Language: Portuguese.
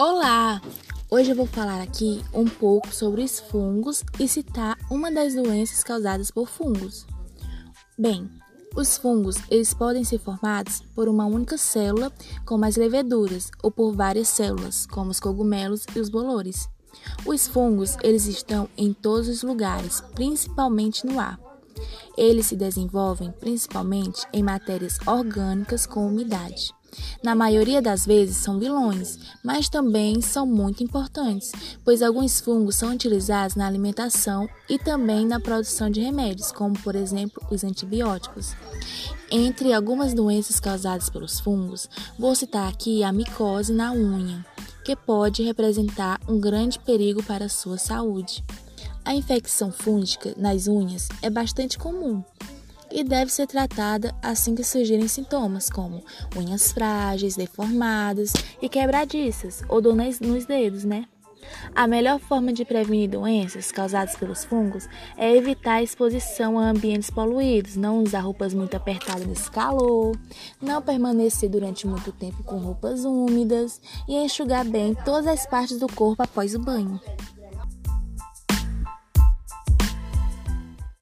Olá! Hoje eu vou falar aqui um pouco sobre os fungos e citar uma das doenças causadas por fungos. Bem, os fungos eles podem ser formados por uma única célula, como as leveduras, ou por várias células, como os cogumelos e os bolores. Os fungos eles estão em todos os lugares, principalmente no ar. Eles se desenvolvem principalmente em matérias orgânicas com umidade. Na maioria das vezes são vilões, mas também são muito importantes, pois alguns fungos são utilizados na alimentação e também na produção de remédios, como por exemplo os antibióticos. Entre algumas doenças causadas pelos fungos, vou citar aqui a micose na unha, que pode representar um grande perigo para a sua saúde. A infecção fúngica nas unhas é bastante comum, e deve ser tratada assim que surgirem sintomas como unhas frágeis, deformadas e quebradiças ou dor nos dedos, né? A melhor forma de prevenir doenças causadas pelos fungos é evitar a exposição a ambientes poluídos, não usar roupas muito apertadas nesse calor, não permanecer durante muito tempo com roupas úmidas e enxugar bem todas as partes do corpo após o banho.